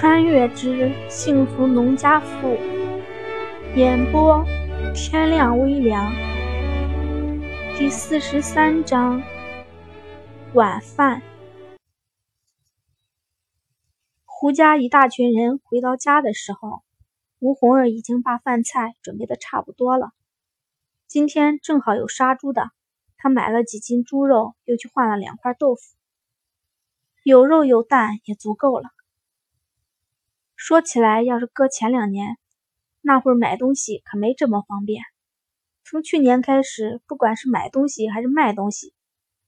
穿越之幸福农家妇，演播天亮微凉。第四十三章晚饭。胡家一大群人回到家的时候，吴红儿已经把饭菜准备的差不多了。今天正好有杀猪的，他买了几斤猪肉，又去换了两块豆腐，有肉有蛋也足够了。说起来，要是搁前两年，那会儿买东西可没这么方便。从去年开始，不管是买东西还是卖东西，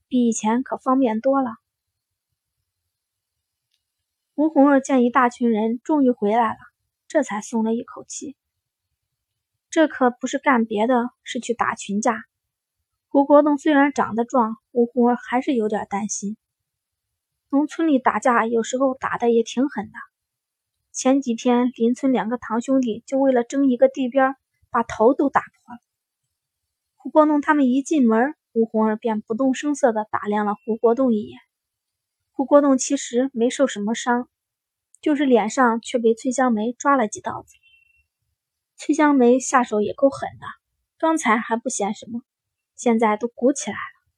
比以前可方便多了。吴红儿见一大群人终于回来了，这才松了一口气。这可不是干别的，是去打群架。胡国栋虽然长得壮，吴红儿还是有点担心。农村里打架，有时候打的也挺狠的。前几天，邻村两个堂兄弟就为了争一个地边，把头都打破了。胡国栋他们一进门，吴红儿便不动声色地打量了胡国栋一眼。胡国栋其实没受什么伤，就是脸上却被崔香梅抓了几刀子。崔香梅下手也够狠的，刚才还不嫌什么，现在都鼓起来了，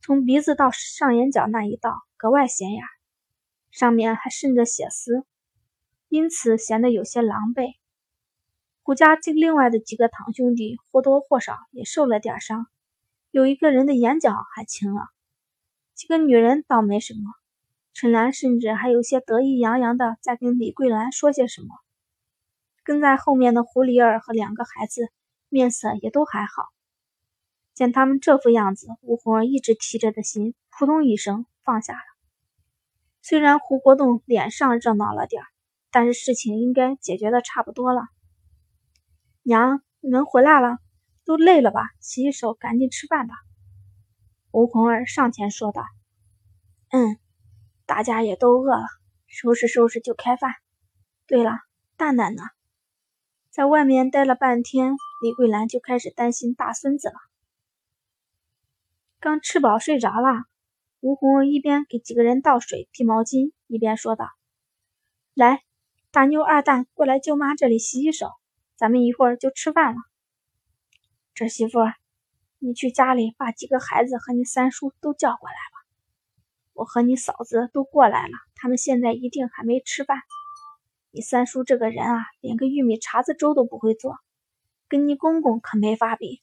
从鼻子到上眼角那一道格外显眼，上面还渗着血丝。因此显得有些狼狈。胡家这另外的几个堂兄弟或多或少也受了点伤，有一个人的眼角还青了。几个女人倒没什么，陈兰甚至还有些得意洋洋的在跟李桂兰说些什么。跟在后面的胡梨儿和两个孩子面色也都还好。见他们这副样子，吴红儿一直提着的心扑通一声放下了。虽然胡国栋脸上热闹了点儿。但是事情应该解决的差不多了。娘，你们回来了，都累了吧？洗洗手，赶紧吃饭吧。吴红儿上前说道。嗯，大家也都饿了，收拾收拾就开饭。对了，蛋蛋呢？在外面待了半天，李桂兰就开始担心大孙子了。刚吃饱睡着了。吴红儿一边给几个人倒水、递毛巾，一边说道：“来。”大妞、二蛋，过来舅妈这里洗洗手，咱们一会儿就吃饭了。侄媳妇，你去家里把几个孩子和你三叔都叫过来吧。我和你嫂子都过来了，他们现在一定还没吃饭。你三叔这个人啊，连个玉米碴子粥都不会做，跟你公公可没法比。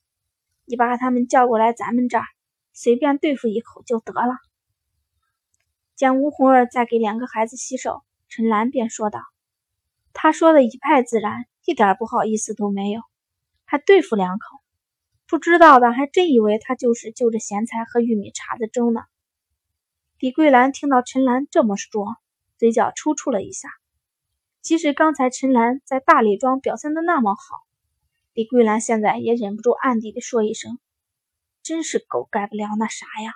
你把他们叫过来，咱们这儿随便对付一口就得了。见吴红儿在给两个孩子洗手，陈兰便说道。他说的一派自然，一点不好意思都没有，还对付两口，不知道的还真以为他就是就着咸菜和玉米碴子粥呢。李桂兰听到陈兰这么说，嘴角抽搐了一下。即使刚才陈兰在大李庄表现的那么好，李桂兰现在也忍不住暗地里说一声：“真是狗改不了那啥呀。”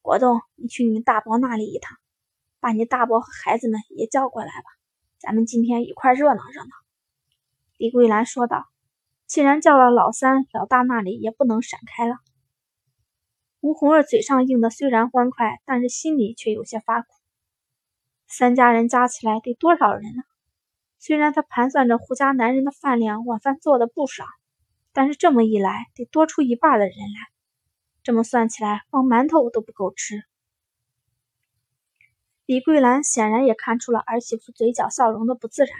国栋，你去你大伯那里一趟，把你大伯和孩子们也叫过来吧。咱们今天一块热闹热闹。”李桂兰说道。“既然叫了老三、老大那里，也不能闪开了。”吴红儿嘴上应的虽然欢快，但是心里却有些发苦。三家人加起来得多少人呢？虽然他盘算着胡家男人的饭量，晚饭做的不少，但是这么一来，得多出一半的人来。这么算起来，光馒头都不够吃。李桂兰显然也看出了儿媳妇嘴角笑容的不自然，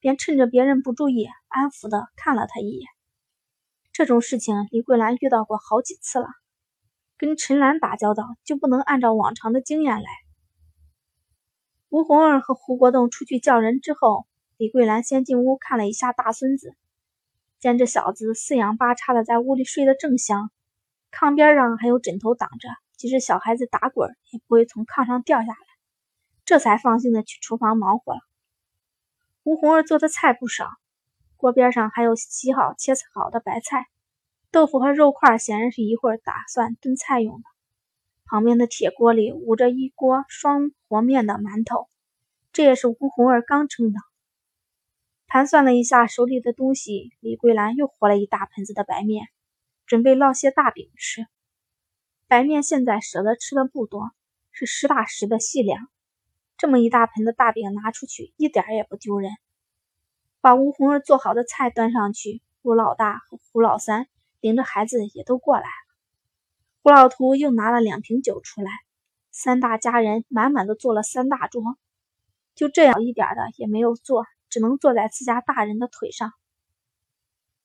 便趁着别人不注意，安抚的看了他一眼。这种事情李桂兰遇到过好几次了，跟陈兰打交道就不能按照往常的经验来。吴红儿和胡国栋出去叫人之后，李桂兰先进屋看了一下大孙子，见这小子四仰八叉的在屋里睡得正香，炕边上还有枕头挡着，即使小孩子打滚也不会从炕上掉下来。这才放心的去厨房忙活了。吴红儿做的菜不少，锅边上还有洗好切好的白菜，豆腐和肉块显然是一会儿打算炖菜用的。旁边的铁锅里捂着一锅双和面的馒头，这也是吴红儿刚蒸的。盘算了一下手里的东西，李桂兰又和了一大盆子的白面，准备烙些大饼吃。白面现在舍得吃的不多，是实打实的细粮。这么一大盆的大饼拿出去，一点也不丢人。把吴红儿做好的菜端上去，吴老大和胡老三领着孩子也都过来了。胡老图又拿了两瓶酒出来，三大家人满满的坐了三大桌，就这样一点的也没有坐，只能坐在自家大人的腿上。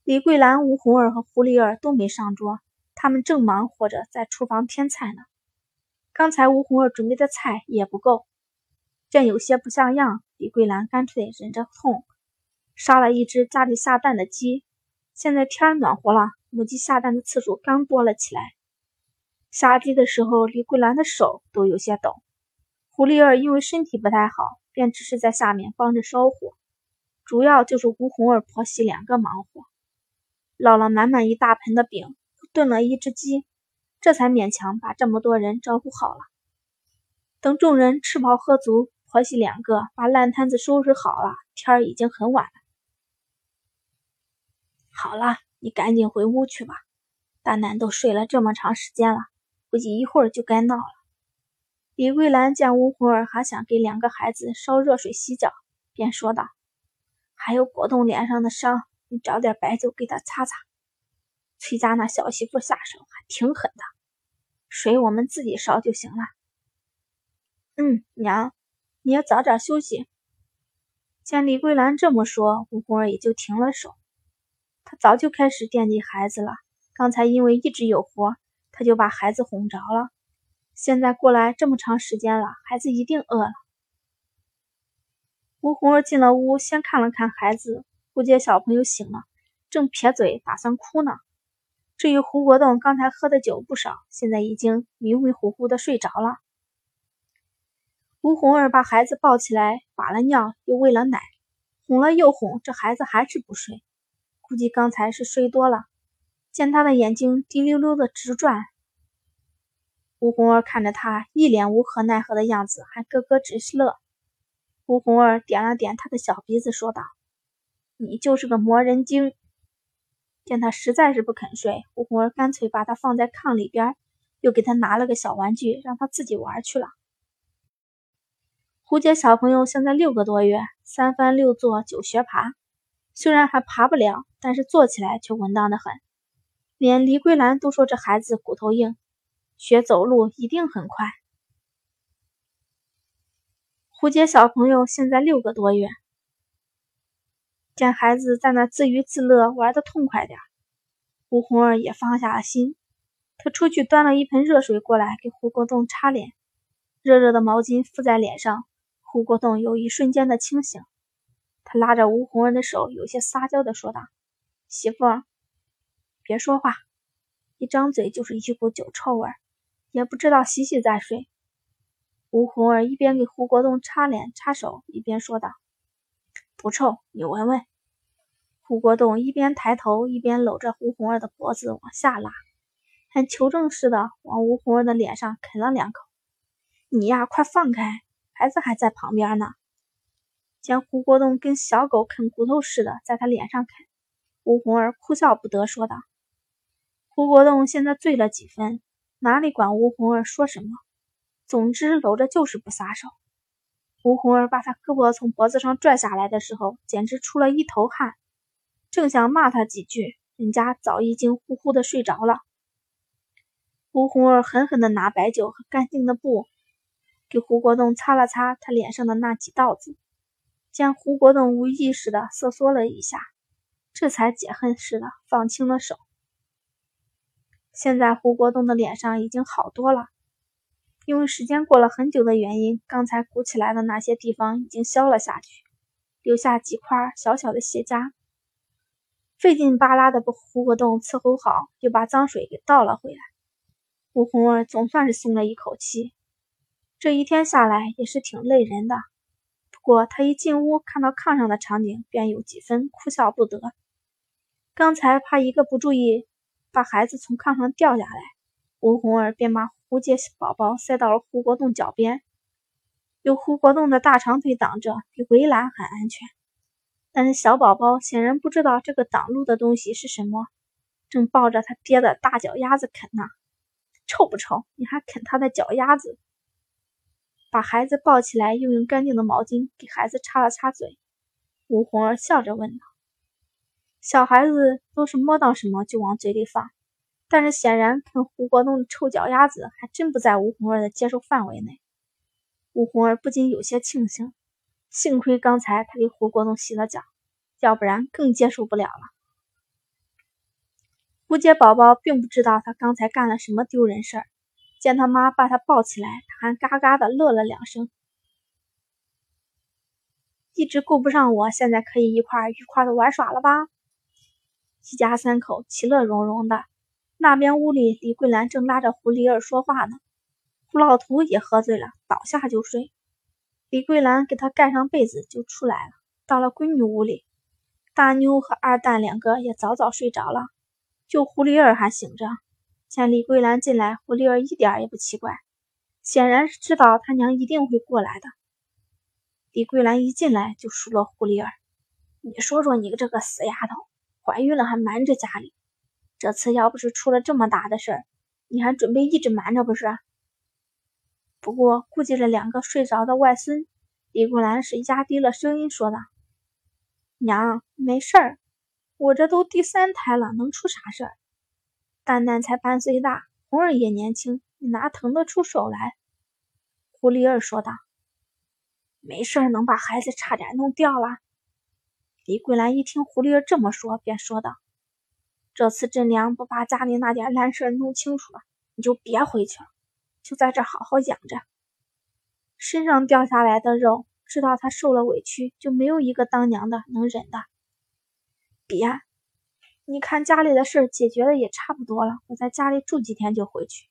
李桂兰、吴红儿和胡丽儿都没上桌，他们正忙活着在厨房添菜呢。刚才吴红儿准备的菜也不够，见有些不像样，李桂兰干脆忍着痛。杀了一只家里下蛋的鸡，现在天暖和了，母鸡下蛋的次数刚多了起来。杀鸡的时候，李桂兰的手都有些抖。胡丽儿因为身体不太好，便只是在下面帮着烧火，主要就是吴红儿婆媳两个忙活，烙了满满一大盆的饼，炖了一只鸡，这才勉强把这么多人招呼好了。等众人吃饱喝足，婆媳两个把烂摊子收拾好了，天儿已经很晚了。好了，你赶紧回屋去吧。大难都睡了这么长时间了，估计一会儿就该闹了。李桂兰见吴红儿还想给两个孩子烧热水洗脚，便说道：“还有果冻脸上的伤，你找点白酒给他擦擦。崔家那小媳妇下手还挺狠的，水我们自己烧就行了。”嗯，娘，你要早点休息。见李桂兰这么说，吴红儿也就停了手。她早就开始惦记孩子了。刚才因为一直有活，她就把孩子哄着了。现在过来这么长时间了，孩子一定饿了。吴红儿进了屋，先看了看孩子。胡杰小朋友醒了，正撇嘴打算哭呢。至于胡国栋，刚才喝的酒不少，现在已经迷迷糊糊的睡着了。吴红儿把孩子抱起来，把了尿，又喂了奶，哄了又哄，这孩子还是不睡。估计刚才是睡多了，见他的眼睛滴溜溜的直转。吴红儿看着他一脸无可奈何的样子，还咯咯直乐。吴红儿点了点他的小鼻子，说道：“你就是个磨人精。”见他实在是不肯睡，吴红儿干脆把他放在炕里边，又给他拿了个小玩具，让他自己玩去了。胡杰小朋友现在六个多月，三翻六坐九学爬。虽然还爬不了，但是坐起来却稳当的很。连李桂兰都说这孩子骨头硬，学走路一定很快。胡杰小朋友现在六个多月，见孩子在那自娱自乐，玩的痛快点，胡红儿也放下了心。他出去端了一盆热水过来，给胡国栋擦脸，热热的毛巾敷在脸上，胡国栋有一瞬间的清醒。他拉着吴红儿的手，有些撒娇的说道：“媳妇，别说话，一张嘴就是一股酒臭味，也不知道洗洗再睡。”吴红儿一边给胡国栋擦脸擦手，一边说道：“不臭，你闻闻。”胡国栋一边抬头，一边搂着吴红儿的脖子往下拉，还求证似的往吴红儿的脸上啃了两口。“你呀，快放开，孩子还在旁边呢。”见胡国栋跟小狗啃骨头似的在他脸上啃，吴红儿哭笑不得，说道：“胡国栋现在醉了几分，哪里管吴红儿说什么？总之搂着就是不撒手。”吴红儿把他胳膊从脖子上拽下来的时候，简直出了一头汗，正想骂他几句，人家早已经呼呼的睡着了。吴红儿狠狠地拿白酒和干净的布，给胡国栋擦了擦他脸上的那几道子。见胡国栋无意识的瑟缩了一下，这才解恨似的放轻了手。现在胡国栋的脸上已经好多了，因为时间过了很久的原因，刚才鼓起来的那些地方已经消了下去，留下几块小小的血痂。费劲巴拉的把胡国栋伺候好，又把脏水给倒了回来。吴红儿总算是松了一口气，这一天下来也是挺累人的。不过他一进屋，看到炕上的场景，便有几分哭笑不得。刚才怕一个不注意把孩子从炕上掉下来，吴红儿便把胡杰宝宝塞到了胡国栋脚边，有胡国栋的大长腿挡着，比围栏还安全。但是小宝宝显然不知道这个挡路的东西是什么，正抱着他爹的大脚丫子啃呢。臭不臭？你还啃他的脚丫子？把孩子抱起来，又用干净的毛巾给孩子擦了擦嘴。吴红儿笑着问道：“小孩子都是摸到什么就往嘴里放，但是显然跟胡国栋的臭脚丫子还真不在吴红儿的接受范围内。”吴红儿不禁有些庆幸，幸亏刚才他给胡国栋洗了脚，要不然更接受不了了。胡杰宝宝并不知道他刚才干了什么丢人事儿。见他妈把他抱起来，他还嘎嘎的乐了两声。一直顾不上我，现在可以一块愉快的玩耍了吧？一家三口其乐融融的。那边屋里，李桂兰正拉着胡丽儿说话呢。胡老图也喝醉了，倒下就睡。李桂兰给他盖上被子就出来了。到了闺女屋里，大妞和二蛋两个也早早睡着了，就胡丽儿还醒着。见李桂兰进来，胡丽儿一点也不奇怪，显然是知道他娘一定会过来的。李桂兰一进来就数落胡丽儿：“你说说你这个死丫头，怀孕了还瞒着家里，这次要不是出了这么大的事儿，你还准备一直瞒着不是？”不过顾及了两个睡着的外孙，李桂兰是压低了声音说道：“娘，没事儿，我这都第三胎了，能出啥事儿？”蛋蛋才半岁大，红儿也年轻，你哪腾得出手来？胡丽儿说道：“没事儿能把孩子差点弄掉了。”李桂兰一听胡丽儿这么说，便说道：“这次真良不把家里那点烂事儿弄清楚了，你就别回去了，就在这好好养着。身上掉下来的肉，知道他受了委屈，就没有一个当娘的能忍的。别。”你看家里的事解决的也差不多了，我在家里住几天就回去。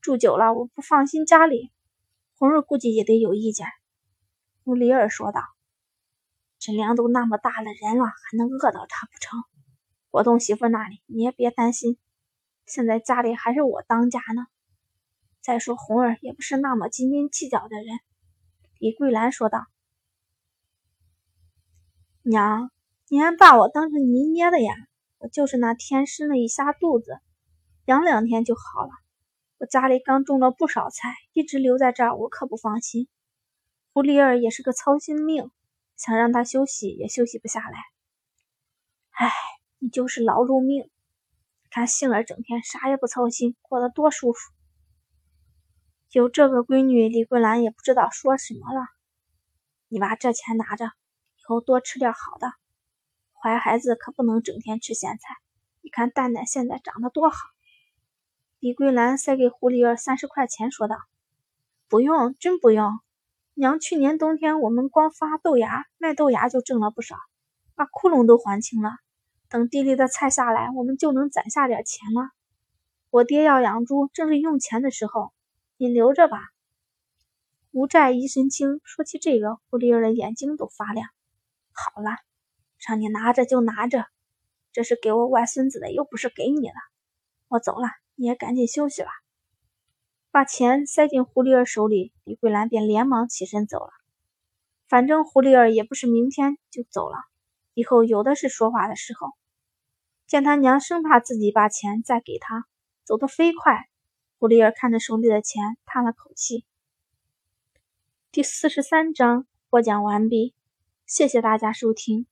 住久了我不放心家里，红儿估计也得有意见。乌里尔说道：“陈良都那么大了人了，还能饿到他不成？国栋媳妇那里你也别担心，现在家里还是我当家呢。再说红儿也不是那么斤斤计较的人。”李桂兰说道：“娘，你还把我当成泥捏的呀？”我就是那天生了一下肚子，养两天就好了。我家里刚种了不少菜，一直留在这儿，我可不放心。胡丽儿也是个操心命，想让她休息也休息不下来。唉，你就是劳碌命。看杏儿整天啥也不操心，过得多舒服。有这个闺女，李桂兰也不知道说什么了。你把这钱拿着，以后多吃点好的。怀孩子可不能整天吃咸菜，你看蛋蛋现在长得多好。李桂兰塞给胡丽儿三十块钱，说道：“不用，真不用。娘去年冬天我们光发豆芽卖豆芽就挣了不少，把窟窿都还清了。等地里的菜下来，我们就能攒下点钱了。我爹要养猪，正是用钱的时候，你留着吧。无债一身轻。说起这个，胡丽儿的眼睛都发亮。好了。”让你拿着就拿着，这是给我外孙子的，又不是给你的。我走了，你也赶紧休息吧。把钱塞进胡丽儿手里，李桂兰便连忙起身走了。反正胡丽儿也不是明天就走了，以后有的是说话的时候。见他娘生怕自己把钱再给他，走得飞快。胡丽儿看着手里的钱，叹了口气。第四十三章播讲完毕，谢谢大家收听。